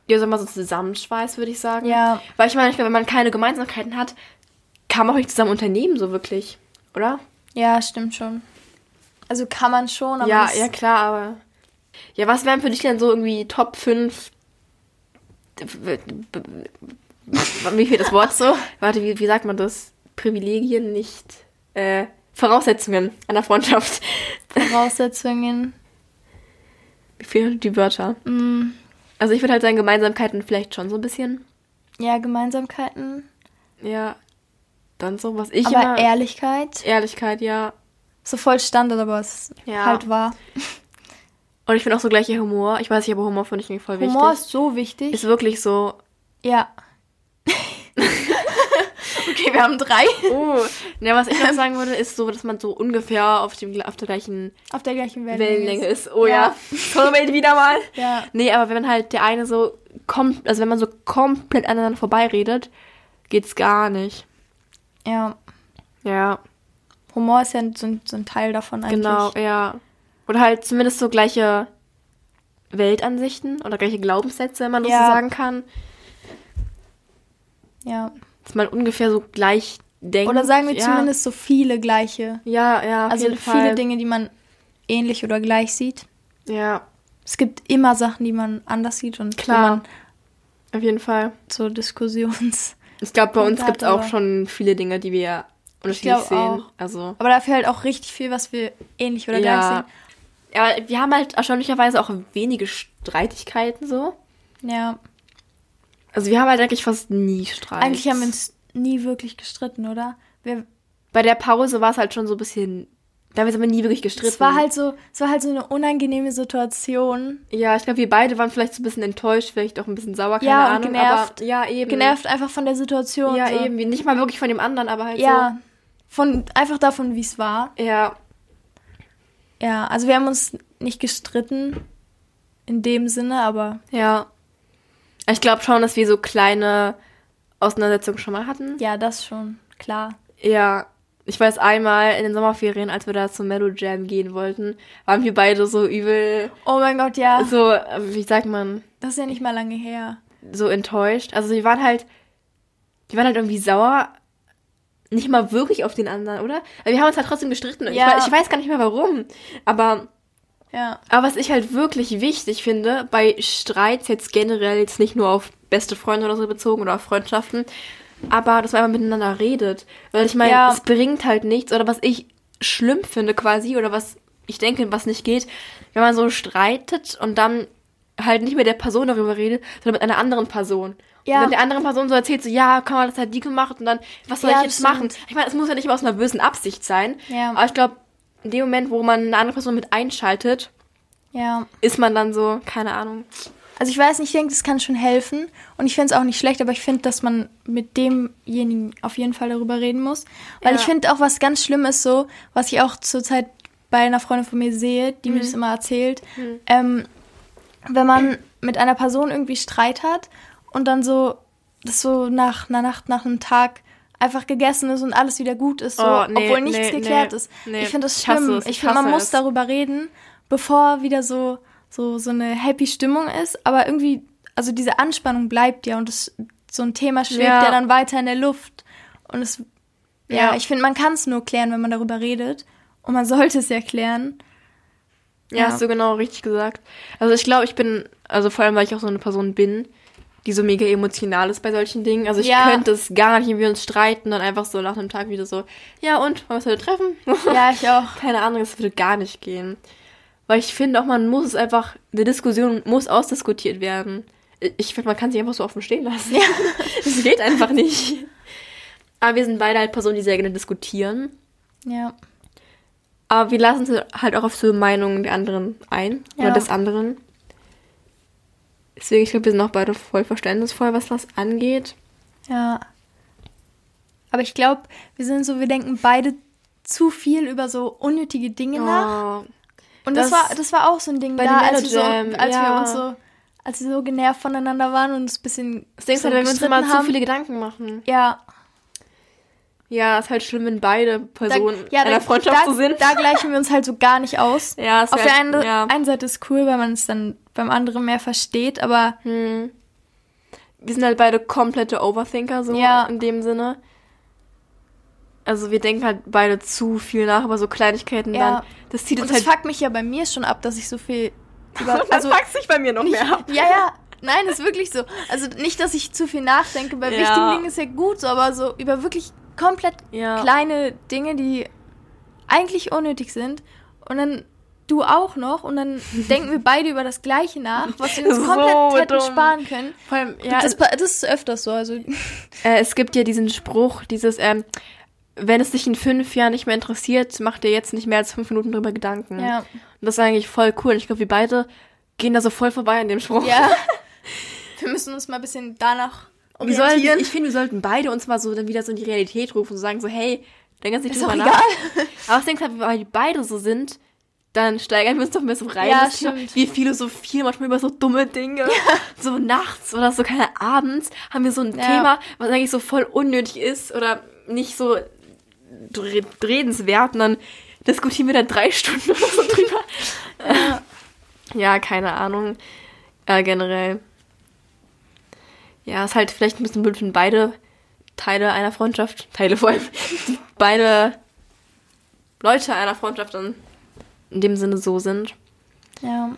die so mal so zusammenschweißt, würde ich sagen. Ja. Weil ich meine, ich glaube, wenn man keine Gemeinsamkeiten hat, kann man auch nicht zusammen unternehmen, so wirklich, oder? Ja, stimmt schon. Also kann man schon, aber. Ja, ja, klar, aber. Ja, was wären für dich denn so irgendwie Top 5 wie viel das Wort so? Warte, wie, wie sagt man das? Privilegien, nicht äh, Voraussetzungen einer Freundschaft. Voraussetzungen. *laughs* Wie fehlen die Wörter? Mm. Also ich würde halt sagen, Gemeinsamkeiten vielleicht schon so ein bisschen. Ja, Gemeinsamkeiten. Ja. Dann so, was ich aber immer... Ehrlichkeit. Ehrlichkeit, ja. So voll Standard, aber es ja. halt wahr. Und ich finde auch so gleicher Humor. Ich weiß nicht, aber Humor finde ich irgendwie voll Humor wichtig. Humor ist so wichtig. Ist wirklich so. Ja. *laughs* okay, wir haben drei. Oh. Ja, was ich noch sagen würde, ist so, dass man so ungefähr auf, dem, auf der gleichen, auf der gleichen Wellenlänge, ist. Oh ja. ja. *laughs* wieder mal. Ja. Nee, aber wenn man halt der eine so kommt, also wenn man so komplett aneinander vorbeiredet, geht's gar nicht. Ja. Ja. Humor ist ja so ein, so ein Teil davon eigentlich. Genau, ja. Oder halt zumindest so gleiche Weltansichten oder gleiche Glaubenssätze, wenn man das ja. so sagen kann. Ja. Dass man ungefähr so gleich denkt. Oder sagen wir ja. zumindest so viele gleiche. Ja, ja. Also viele Fall. Dinge, die man ähnlich oder gleich sieht. Ja. Es gibt immer Sachen, die man anders sieht und klar. Auf jeden Fall. So Diskussions. Ich glaube, bei uns gibt es auch schon viele Dinge, die wir unterschiedlich sehen. Auch. Also. Aber dafür halt auch richtig viel, was wir ähnlich oder ja. gleich sehen. Ja, wir haben halt erstaunlicherweise auch wenige Streitigkeiten so. Ja. Also wir haben halt eigentlich fast nie Streit. Eigentlich haben wir uns nie wirklich gestritten, oder? Wir Bei der Pause war es halt schon so ein bisschen. Da haben wir uns aber nie wirklich gestritten. Es war halt so, es war halt so eine unangenehme Situation. Ja, ich glaube, wir beide waren vielleicht so ein bisschen enttäuscht, vielleicht auch ein bisschen sauer, keine ja, Ahnung. Genervt. Aber, ja, eben. Genervt einfach von der Situation. Ja, so. eben. Nicht mal wirklich von dem anderen, aber halt ja, so. Ja. Von, einfach davon, wie es war. Ja. Ja, also wir haben uns nicht gestritten in dem Sinne, aber. Ja. Ich glaube schon, dass wir so kleine Auseinandersetzungen schon mal hatten. Ja, das schon, klar. Ja, Ich weiß einmal in den Sommerferien, als wir da zum Mellow Jam gehen wollten, waren wir beide so übel. Oh mein Gott, ja. So, wie sagt man? Das ist ja nicht mal lange her. So enttäuscht. Also wir waren halt, wir waren halt irgendwie sauer. Nicht mal wirklich auf den anderen, oder? Aber wir haben uns halt trotzdem gestritten. Ja. Ich, ich weiß gar nicht mehr warum. Aber ja. Aber was ich halt wirklich wichtig finde, bei Streits jetzt generell, jetzt nicht nur auf beste Freunde oder so bezogen oder auf Freundschaften, aber dass man einfach miteinander redet. Weil ich meine, ja. es bringt halt nichts. Oder was ich schlimm finde quasi, oder was ich denke, was nicht geht, wenn man so streitet und dann halt nicht mit der Person darüber redet, sondern mit einer anderen Person. Ja. Und dann der anderen Person so erzählt, so, ja, kann man das halt die gemacht und dann, was soll ja, ich jetzt stimmt. machen? Ich meine, es muss ja nicht immer aus einer bösen Absicht sein. Ja. Aber ich glaube, in dem Moment, wo man eine andere Person mit einschaltet, ja. ist man dann so, keine Ahnung. Also ich weiß nicht, ich denke, das kann schon helfen. Und ich finde es auch nicht schlecht, aber ich finde, dass man mit demjenigen auf jeden Fall darüber reden muss. Weil ja. ich finde auch, was ganz schlimm ist so, was ich auch zurzeit bei einer Freundin von mir sehe, die mhm. mir das immer erzählt, mhm. ähm, wenn man mit einer Person irgendwie Streit hat und dann so, das so nach einer Nacht, nach einem Tag einfach gegessen ist und alles wieder gut ist, so, oh, nee, obwohl nichts nee, geklärt nee, ist. ich finde das schlimm. Ich, ich finde, man muss darüber reden, bevor wieder so so, so eine happy Stimmung ist, aber irgendwie, also diese Anspannung bleibt ja und das, so ein Thema schwebt ja, ja dann weiter in der Luft. Und es, ja, ja ich finde, man kann es nur klären, wenn man darüber redet. Und man sollte es ja klären. Ja, ja, hast du genau richtig gesagt. Also ich glaube, ich bin, also vor allem, weil ich auch so eine Person bin, die so mega emotional ist bei solchen Dingen. Also ich ja. könnte es gar nicht, wenn wir uns streiten, dann einfach so nach einem Tag wieder so, ja und, wollen wir uns heute treffen? *laughs* Ja, ich auch. Keine Ahnung, es würde gar nicht gehen. Weil ich finde auch, man muss es einfach, eine Diskussion muss ausdiskutiert werden. Ich finde, man kann sich einfach so offen stehen lassen. Ja. *laughs* das geht einfach nicht. *laughs* Aber wir sind beide halt Personen, die sehr gerne diskutieren. Ja. Aber wir lassen uns halt auch auf so Meinungen der anderen ein. Ja. Oder des anderen. Deswegen, ich glaube, wir sind auch beide voll verständnisvoll, was das angeht. Ja. Aber ich glaube, wir sind so, wir denken beide zu viel über so unnötige Dinge oh. nach. Und das, das, war, das war auch so ein Ding da, als, wir, so, als ja. wir uns so, als wir so genervt voneinander waren und uns ein bisschen. Das denkst so du, wenn wir uns immer haben. zu viele Gedanken machen. Ja. Ja, ist halt schlimm, wenn beide Personen da, ja, in einer Freundschaft da, so sind. Da gleichen wir uns halt so gar nicht aus. *laughs* Ja, Auf der einen, ja. einen Seite ist cool, weil man es dann beim anderen mehr versteht, aber. Hm. Wir sind halt beide komplette Overthinker, so ja. in dem Sinne. Also wir denken halt beide zu viel nach über so Kleinigkeiten ja. dann. Das zieht uns Und das halt fuckt mich ja bei mir schon ab, dass ich so viel *laughs* über. Also fuckt sich bei mir noch nicht, mehr ab. Ja, ja. Nein, ist wirklich so. Also nicht, dass ich zu viel nachdenke. Bei ja. wichtigen Dingen ist ja gut so, aber so über wirklich komplett ja. kleine Dinge, die eigentlich unnötig sind. Und dann du auch noch und dann *laughs* denken wir beide über das Gleiche nach, was wir uns so komplett hätten dumm. sparen können. Vor allem, ja, das, das, ist öfters so. Also. *laughs* Äh, es gibt ja diesen Spruch, dieses, ähm, wenn es dich in fünf Jahren nicht mehr interessiert, mach dir jetzt nicht mehr als fünf Minuten drüber Gedanken. Ja. Und das ist eigentlich voll cool. Ich glaube, wir beide gehen da so voll vorbei an dem Spruch. Ja. *laughs* wir müssen uns mal ein bisschen danach orientieren. Sollten, ich finde, wir sollten beide uns mal so dann wieder so in die Realität rufen und sagen so, hey, denk jetzt nicht drüber nach. Egal. Aber ich denke halt, weil wir beide so sind, dann steigern wir uns doch mehr so rein. Ja, stimmt. Wir philosophieren manchmal über so dumme Dinge. Ja. So nachts oder so, keine abends haben wir so ein ja. Thema, was eigentlich so voll unnötig ist oder nicht so redenswert und dann diskutieren wir da drei Stunden *laughs* oder so drüber. Ja, ja keine Ahnung. Äh, generell. Ja, ist halt vielleicht ein bisschen blöd, wenn beide Teile einer Freundschaft, Teile vor allem, *laughs* beide Leute einer Freundschaft dann in dem Sinne so sind. Ja.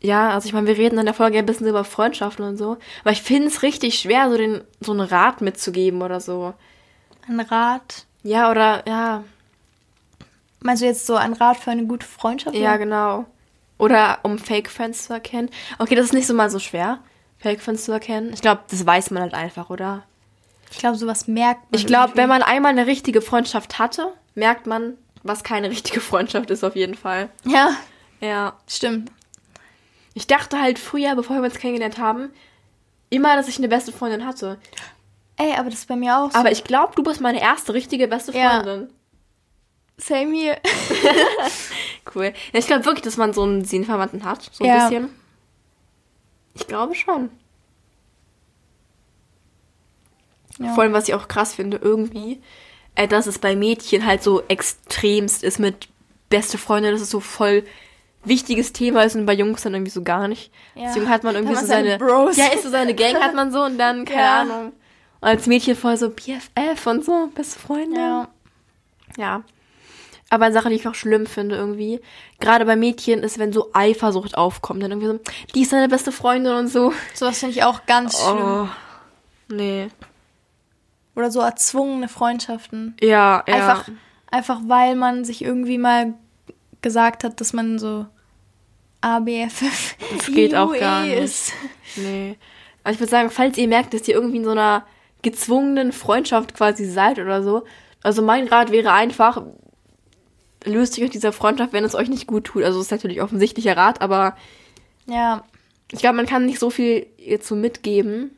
Ja, also ich meine, wir reden in der Folge ein bisschen über Freundschaften und so, aber ich finde es richtig schwer, so den so einen Rat mitzugeben oder so. Ein Rat? Ja, oder, ja. Meinst du jetzt so ein Rat für eine gute Freundschaft? Ja, oder? genau. Oder um Fake-Friends zu erkennen. Okay, das ist nicht so mal so schwer, Fake-Friends zu erkennen. Ich glaube, das weiß man halt einfach, oder? Ich glaube, sowas merkt man. Ich glaube, wenn man einmal eine richtige Freundschaft hatte, merkt man, was keine richtige Freundschaft ist, auf jeden Fall. Ja. Ja. Stimmt. Ich dachte halt früher, bevor wir uns kennengelernt haben, immer, dass ich eine beste Freundin hatte. Ey, aber das ist bei mir auch so. Aber ich glaube, du bist meine erste richtige beste Freundin. Ja. Same hier. *laughs* cool. Ja, ich glaube wirklich, dass man so einen Seelenverwandten hat. So ein ja. bisschen. Ich glaube schon. Ja. Vor allem, was ich auch krass finde, irgendwie, äh, dass es bei Mädchen halt so extremst ist mit beste Freunde, das ist so voll wichtiges Thema ist und bei Jungs dann irgendwie so gar nicht. Ja. Deswegen hat man irgendwie so seine, Bros. *laughs* ja, ist so seine Gang hat man so und dann, keine ja. Ahnung. Und als Mädchen voll so BFF und so, beste Freunde. Ja. Ja. Aber eine Sache, die ich auch schlimm finde irgendwie, gerade bei Mädchen, ist, wenn so Eifersucht aufkommt. Dann irgendwie so, die ist deine beste Freundin und so. Sowas finde ich auch ganz oh, schlimm. Nee. Oder so erzwungene Freundschaften. Ja, ja. Einfach, einfach weil man sich irgendwie mal gesagt hat, dass man so ABFF. Das geht auch gar nicht. Ist. Nee. Aber ich würde sagen, falls ihr merkt, dass ihr irgendwie in so einer gezwungenen Freundschaft quasi seid oder so, also mein Rat wäre einfach, löst euch aus dieser Freundschaft, wenn es euch nicht gut tut. Also das ist natürlich offensichtlicher Rat, aber ja. Ich glaube, man kann nicht so viel jetzt so mitgeben.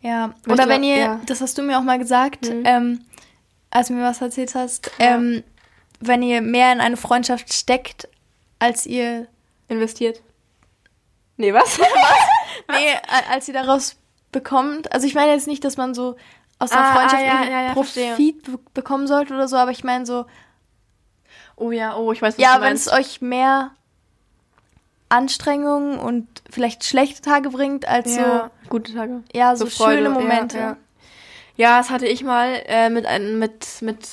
Ja, oder wenn ihr, ja. das hast du mir auch mal gesagt, mhm. ähm, als du mir was erzählt hast, ja. ähm, wenn ihr mehr in eine Freundschaft steckt, als ihr investiert. Nee, was? *laughs* was? nee, als ihr daraus bekommt. Also ich meine jetzt nicht, dass man so aus der ah, Freundschaft ah, ja, ja, Profit be bekommen sollte oder so, aber ich meine so. Oh ja, oh, ich weiß, was Ja, wenn es euch mehr Anstrengungen und vielleicht schlechte Tage bringt, als ja, so. Gute Tage. Ja, so, so schöne Momente. Ja, ja. das hatte ich mal äh, mit, ein, mit, mit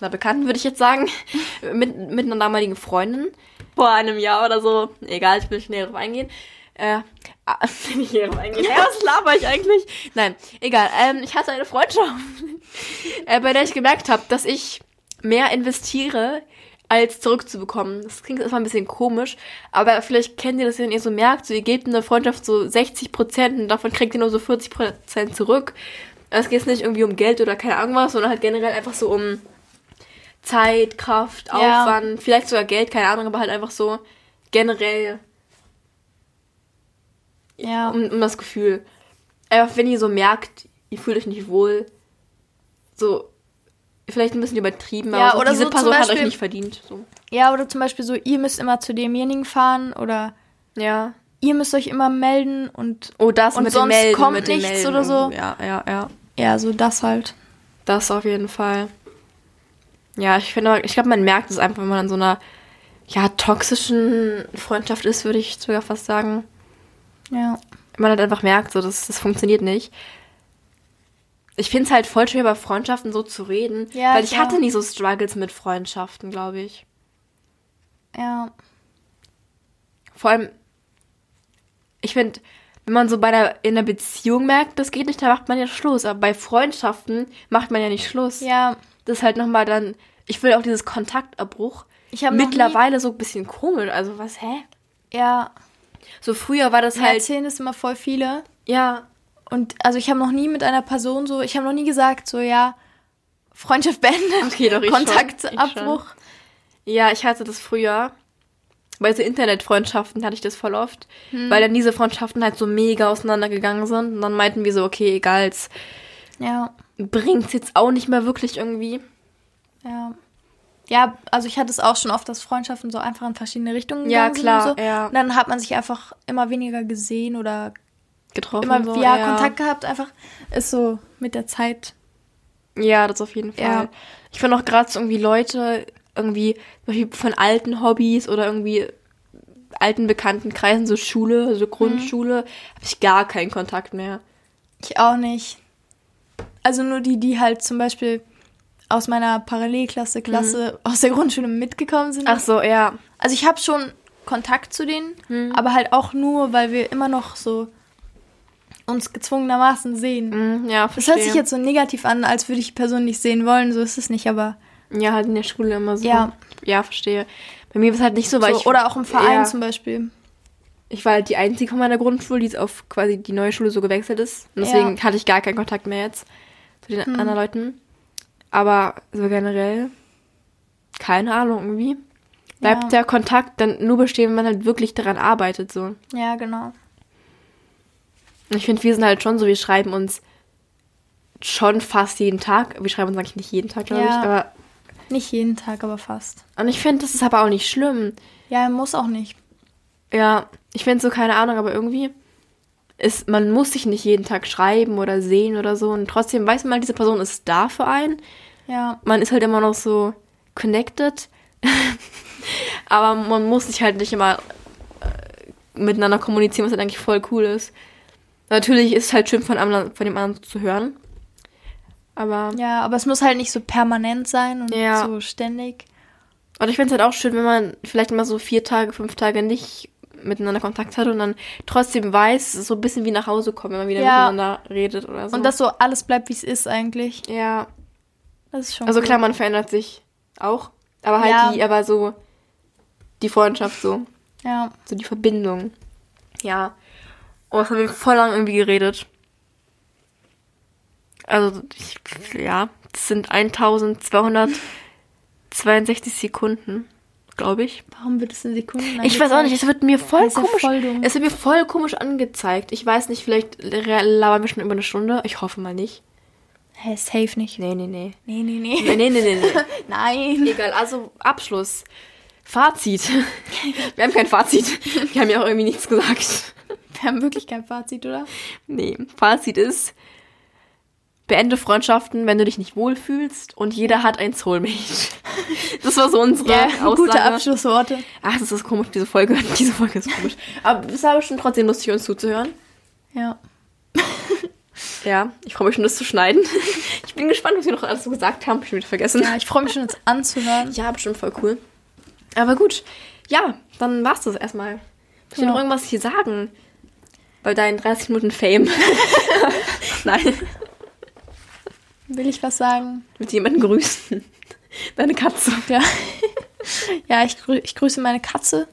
einer Bekannten, würde ich jetzt sagen. *laughs* mit, mit einer damaligen Freundin. Vor einem Jahr oder so. Egal, ich will nicht näher drauf eingehen. Äh, ah, *laughs* nicht näher drauf eingehen. Ja, was laber ich eigentlich? Nein, egal. Ähm, ich hatte eine Freundschaft, *laughs* äh, bei der ich gemerkt habe, dass ich mehr investiere als zurückzubekommen. Das klingt einfach ein bisschen komisch, aber vielleicht kennt ihr das, wenn ihr so merkt, so ihr gebt in der Freundschaft so 60 Prozent und davon kriegt ihr nur so 40 Prozent zurück. Es geht nicht irgendwie um Geld oder keine Ahnung was, sondern halt generell einfach so um Zeit, Kraft, ja. Aufwand, vielleicht sogar Geld, keine Ahnung, aber halt einfach so generell ja. um, um das Gefühl. Einfach wenn ihr so merkt, ihr fühlt euch nicht wohl, so vielleicht ein bisschen übertrieben, ja, aber so, oder diese so Person Beispiel, hat euch nicht verdient. So. Ja, oder zum Beispiel so, ihr müsst immer zu demjenigen fahren oder ja. ihr müsst euch immer melden und, oh, das und mit sonst Melden, kommt nichts Melden. oder so. Ja, ja, ja. Ja, so das halt. Das auf jeden Fall. Ja, ich finde, ich glaube, man merkt es einfach, wenn man in so einer ja, toxischen Freundschaft ist, würde ich sogar fast sagen. Ja. Man hat einfach merkt, so, das, das funktioniert nicht. Ich finde es halt voll schwer, über Freundschaften so zu reden. Ja, weil ich klar. hatte nie so Struggles mit Freundschaften, glaube ich. Ja. Vor allem, ich finde, wenn man so bei der, in einer Beziehung merkt, das geht nicht, dann macht man ja Schluss. Aber bei Freundschaften macht man ja nicht Schluss. Ja. Das ist halt nochmal dann, ich will auch dieses Kontaktabbruch. Ich habe mittlerweile so ein bisschen komisch. Also was, hä? Ja. So früher war das ja, halt. Erzählen es immer voll viele. Ja. Und also ich habe noch nie mit einer Person so, ich habe noch nie gesagt, so ja, Freundschaft beendet. Okay, doch ich Kontaktabbruch. Ich Ja, ich hatte das früher. Bei so Internetfreundschaften hatte ich das voll oft. Hm. Weil dann diese Freundschaften halt so mega auseinandergegangen sind. Und dann meinten wir so, okay, egal, es ja. bringt's jetzt auch nicht mehr wirklich irgendwie. Ja. Ja, also ich hatte es auch schon oft, dass Freundschaften so einfach in verschiedene Richtungen ja, klar, sind. So. Ja, Und dann hat man sich einfach immer weniger gesehen oder getroffen. Immer so, ja, ja, Kontakt gehabt, einfach ist so mit der Zeit. Ja, das auf jeden Fall. Ja. Ich finde auch gerade so irgendwie Leute, irgendwie von alten Hobbys oder irgendwie alten bekannten Kreisen, so Schule, so Grundschule, mhm. habe ich gar keinen Kontakt mehr. Ich auch nicht. Also nur die, die halt zum Beispiel aus meiner Parallelklasse, Klasse mhm. aus der Grundschule mitgekommen sind. Ach so, ja. Also ich habe schon Kontakt zu denen, mhm. aber halt auch nur, weil wir immer noch so uns gezwungenermaßen sehen. Mhm, ja, verstehe. Das hört sich jetzt so negativ an, als würde ich die Person nicht sehen wollen. So ist es nicht, aber. Ja, halt in der Schule immer so. Ja. Ja, verstehe. Bei mir war es halt nicht so, weil so, ich. Oder auch im Verein ja, zum Beispiel. Ich war halt die einzige von meiner Grundschule, die jetzt auf quasi die neue Schule so gewechselt ist. Und deswegen ja. hatte ich gar keinen Kontakt mehr jetzt zu den hm. anderen Leuten. Aber so generell, keine Ahnung irgendwie. Bleibt ja. der Kontakt dann nur bestehen, wenn man halt wirklich daran arbeitet, so. Ja, genau. Ich finde, wir sind halt schon so, wir schreiben uns schon fast jeden Tag. Wir schreiben uns eigentlich nicht jeden Tag, glaube ja, ich, aber. Nicht jeden Tag, aber fast. Und ich finde, das ist aber auch nicht schlimm. Ja, muss auch nicht. Ja, ich finde so, keine Ahnung, aber irgendwie ist, man muss sich nicht jeden Tag schreiben oder sehen oder so. Und trotzdem weiß man, diese Person ist da für einen. Ja. Man ist halt immer noch so connected. *laughs* Aber man muss sich halt nicht immer äh, miteinander kommunizieren, was halt eigentlich voll cool ist. Natürlich ist es halt schön von, anderen, von dem anderen zu hören. Aber. Ja, aber es muss halt nicht so permanent sein und ja. so ständig. Und ich finde es halt auch schön, wenn man vielleicht mal so vier Tage, fünf Tage nicht miteinander Kontakt hat und dann trotzdem weiß, so ein bisschen wie nach Hause kommen, wenn man wieder ja. miteinander redet oder so. Und dass so alles bleibt, wie es ist eigentlich. Ja. Das ist schon Also cool. klar, man verändert sich auch. Aber halt ja. die, aber so die Freundschaft so. Ja. So die Verbindung. Ja. Oh, das haben wir voll lang irgendwie geredet. Also, ich, ja, das sind 1262 Sekunden, glaube ich. Warum wird es in Sekunden angezeigt? Ich weiß auch nicht, es wird mir voll komisch. Voll es wird mir voll komisch angezeigt. Ich weiß nicht, vielleicht labern wir schon über eine Stunde. Ich hoffe mal nicht. Hä, safe nicht. Nee, nee, nee. Nee, nee, nee. Nee, nee, nee, nee. nee. *laughs* Nein. Egal, also Abschluss. Fazit. *laughs* Wir haben kein Fazit. Wir haben ja auch irgendwie nichts gesagt. Wir haben wirklich kein Fazit, oder? Nee, Fazit ist, beende Freundschaften, wenn du dich nicht wohlfühlst und jeder hat ein Soulmate. *laughs* Das war so unsere ja, Aussage. Gute Abschlussworte. Ach, das ist komisch, diese Folge. *laughs* Diese Folge ist komisch. Aber es war bestimmt trotzdem lustig, uns zuzuhören. Ja. *laughs* Ja, ich freue mich schon, das zu schneiden. Ich bin gespannt, was wir noch alles so gesagt haben. Ich schon wieder vergessen. Ja, ich freue mich schon, das anzuhören. Ja, bestimmt voll cool. Aber gut, ja, dann war's das erstmal. Willst du ja. noch irgendwas hier sagen? Bei deinen 30 Minuten Fame. Nein. Will ich was sagen? Mit jemandem grüßen. *laughs* Deine Katze. Ja. Ja, ich, grü ich grüße meine Katze.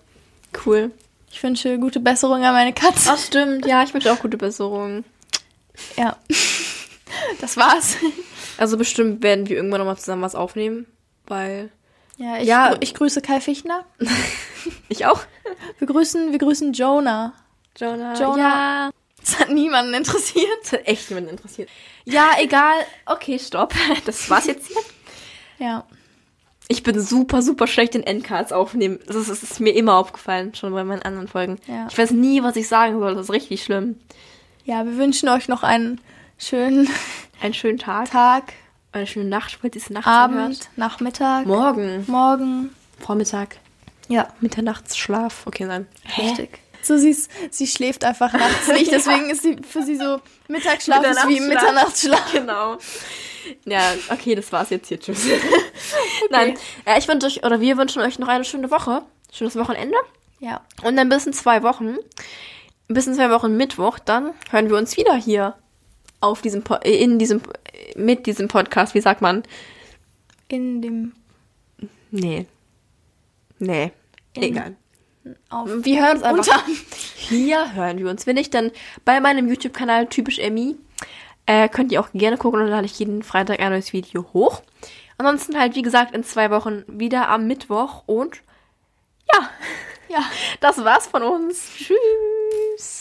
Cool. Ich wünsche gute Besserung an meine Katze. Ach, stimmt. Ja, ich wünsche auch gute Besserung. Ja. Das war's. Also bestimmt werden wir irgendwann nochmal zusammen was aufnehmen, weil ja, ich, ja. ich grüße Kai Fichtner. *laughs* ich auch. Wir grüßen, wir grüßen Jonah. Jonah. Jonah. Ja. Das hat niemanden interessiert. Das hat echt niemanden interessiert. Ja, egal. Okay, stopp. *laughs* Das war's jetzt hier. Ja. Ich bin super, super schlecht in Endcards aufnehmen. Das ist, das ist, mir immer aufgefallen, schon bei meinen anderen Folgen. Ja. Ich weiß nie, was ich sagen soll. Das ist richtig schlimm. Ja, wir wünschen euch noch einen schönen, einen schönen Tag. Tag. Eine schöne Nacht, falls ihr es nachts Abend, hört. Nachmittag. Morgen. Morgen. Vormittag. Ja. Mitternachtsschlaf. Okay, nein. Richtig. So sie, ist, sie schläft einfach nachts nicht, *laughs* deswegen ist sie für sie so Mittagsschlaf ist wie Mitternachtsschlaf. Genau. Ja, okay, das war's jetzt hier. Tschüss. okay. Nein, äh, ich wünsche euch, oder wir wünschen euch noch eine schöne Woche. Schönes Wochenende. Ja. Und dann bis in zwei Wochen. Bis in zwei Wochen Mittwoch, dann hören wir uns wieder hier auf diesem, po in diesem, mit diesem Podcast, wie sagt man? In dem. Nee. Nee. In Egal. Auf wir hören uns einfach. Hier hören wir uns. Wenn nicht, dann bei meinem YouTube-Kanal typisch Emmy äh, könnt ihr auch gerne gucken und dann lade ich jeden Freitag ein neues Video hoch. Ansonsten halt, wie gesagt, in zwei Wochen wieder am Mittwoch und ja. Ja. Das war's von uns. Tschüss.